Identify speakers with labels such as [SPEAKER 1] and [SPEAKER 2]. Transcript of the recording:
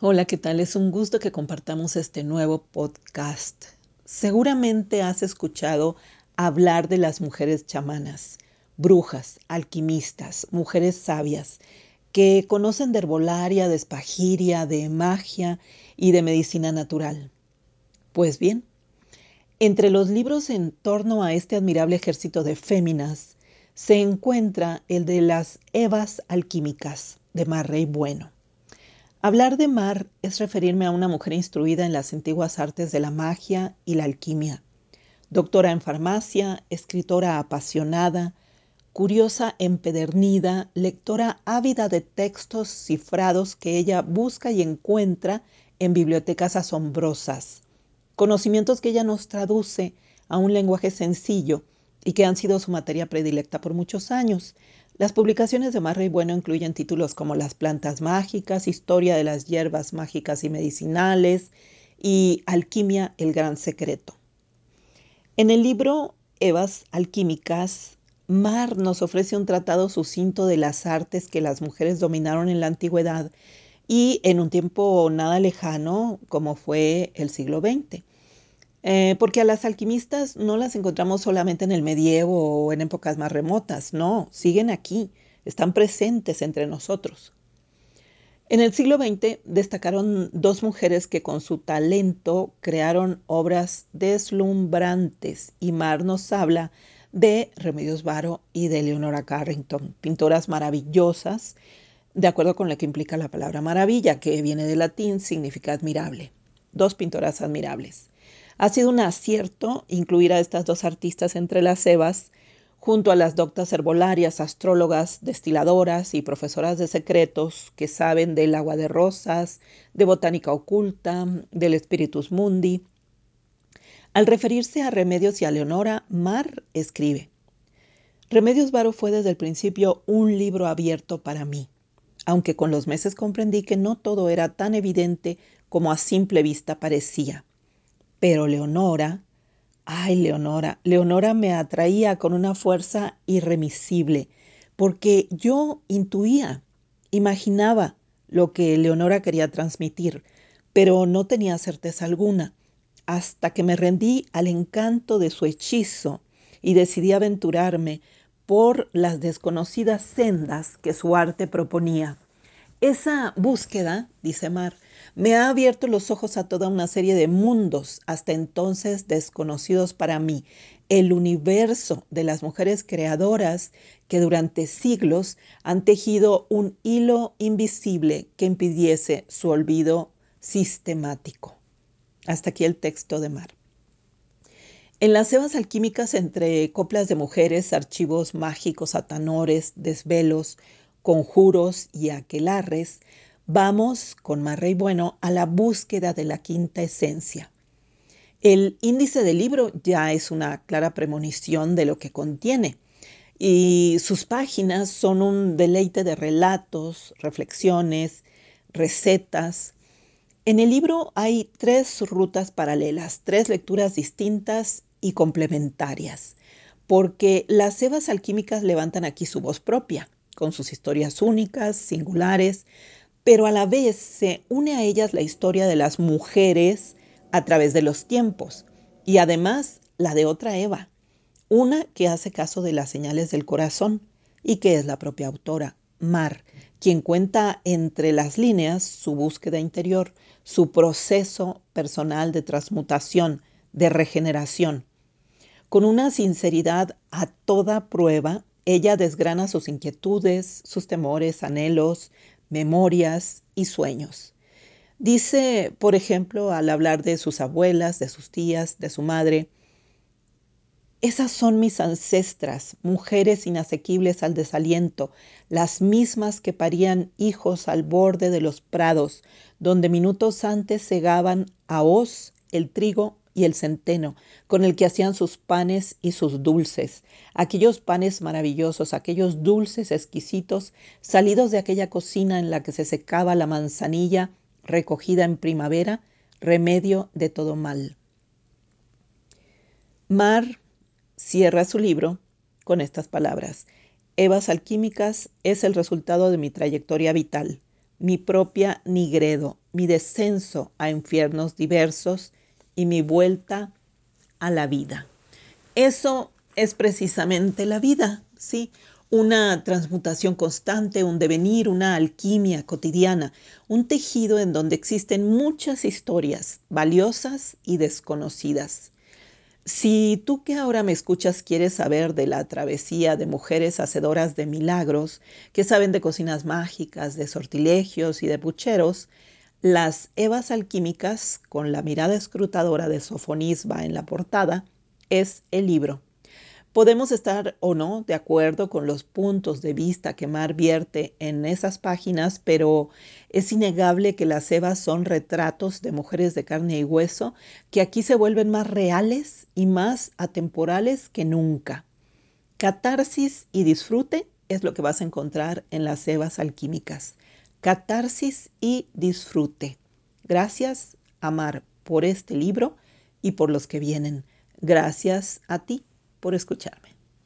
[SPEAKER 1] Hola, ¿qué tal? Es un gusto que compartamos este nuevo podcast. Seguramente has escuchado hablar de las mujeres chamanas, brujas, alquimistas, mujeres sabias, que conocen de herbolaria, de espagiria, de magia y de medicina natural. Pues bien, entre los libros en torno a este admirable ejército de féminas se encuentra el de las Evas alquímicas de Marrey Bueno. Hablar de Mar es referirme a una mujer instruida en las antiguas artes de la magia y la alquimia, doctora en farmacia, escritora apasionada, curiosa empedernida, lectora ávida de textos cifrados que ella busca y encuentra en bibliotecas asombrosas, conocimientos que ella nos traduce a un lenguaje sencillo y que han sido su materia predilecta por muchos años, las publicaciones de Marrey Bueno incluyen títulos como Las plantas mágicas, Historia de las hierbas mágicas y medicinales y Alquimia, el gran secreto. En el libro Evas alquímicas, Mar nos ofrece un tratado sucinto de las artes que las mujeres dominaron en la antigüedad y en un tiempo nada lejano como fue el siglo XX. Eh, porque a las alquimistas no las encontramos solamente en el medievo o en épocas más remotas, no, siguen aquí, están presentes entre nosotros. En el siglo XX destacaron dos mujeres que con su talento crearon obras deslumbrantes y Mar nos habla de Remedios Varo y de Leonora Carrington, pintoras maravillosas, de acuerdo con lo que implica la palabra maravilla, que viene del latín, significa admirable. Dos pintoras admirables. Ha sido un acierto incluir a estas dos artistas entre las cebas, junto a las doctas herbolarias, astrólogas, destiladoras y profesoras de secretos que saben del agua de rosas, de botánica oculta, del spiritus mundi. Al referirse a Remedios y a Leonora, Mar escribe, Remedios Varo fue desde el principio un libro abierto para mí, aunque con los meses comprendí que no todo era tan evidente como a simple vista parecía. Pero Leonora, ay Leonora, Leonora me atraía con una fuerza irremisible, porque yo intuía, imaginaba lo que Leonora quería transmitir, pero no tenía certeza alguna, hasta que me rendí al encanto de su hechizo y decidí aventurarme por las desconocidas sendas que su arte proponía. Esa búsqueda, dice Mar, me ha abierto los ojos a toda una serie de mundos hasta entonces desconocidos para mí, el universo de las mujeres creadoras que durante siglos han tejido un hilo invisible que impidiese su olvido sistemático. Hasta aquí el texto de Mar. En las cebas alquímicas, entre coplas de mujeres, archivos mágicos, atanores, desvelos, conjuros y aquelarres, Vamos con Marrey Bueno a la búsqueda de la quinta esencia. El índice del libro ya es una clara premonición de lo que contiene y sus páginas son un deleite de relatos, reflexiones, recetas. En el libro hay tres rutas paralelas, tres lecturas distintas y complementarias, porque las cebas alquímicas levantan aquí su voz propia, con sus historias únicas, singulares, pero a la vez se une a ellas la historia de las mujeres a través de los tiempos y además la de otra Eva, una que hace caso de las señales del corazón y que es la propia autora, Mar, quien cuenta entre las líneas su búsqueda interior, su proceso personal de transmutación, de regeneración. Con una sinceridad a toda prueba, ella desgrana sus inquietudes, sus temores, anhelos, memorias y sueños. Dice, por ejemplo, al hablar de sus abuelas, de sus tías, de su madre, esas son mis ancestras, mujeres inasequibles al desaliento, las mismas que parían hijos al borde de los prados, donde minutos antes segaban a hoz el trigo y el centeno, con el que hacían sus panes y sus dulces, aquellos panes maravillosos, aquellos dulces exquisitos, salidos de aquella cocina en la que se secaba la manzanilla recogida en primavera, remedio de todo mal. Mar cierra su libro con estas palabras. Evas alquímicas es el resultado de mi trayectoria vital, mi propia nigredo, mi descenso a infiernos diversos y mi vuelta a la vida. Eso es precisamente la vida, ¿sí? Una transmutación constante, un devenir, una alquimia cotidiana, un tejido en donde existen muchas historias valiosas y desconocidas. Si tú que ahora me escuchas quieres saber de la travesía de mujeres hacedoras de milagros, que saben de cocinas mágicas, de sortilegios y de pucheros, las Evas alquímicas, con la mirada escrutadora de Sofonisba en la portada, es el libro. Podemos estar o no de acuerdo con los puntos de vista que Mar vierte en esas páginas, pero es innegable que las Evas son retratos de mujeres de carne y hueso que aquí se vuelven más reales y más atemporales que nunca. Catarsis y disfrute es lo que vas a encontrar en las Evas alquímicas catarsis y disfrute. Gracias, Amar, por este libro y por los que vienen. Gracias a ti por escucharme.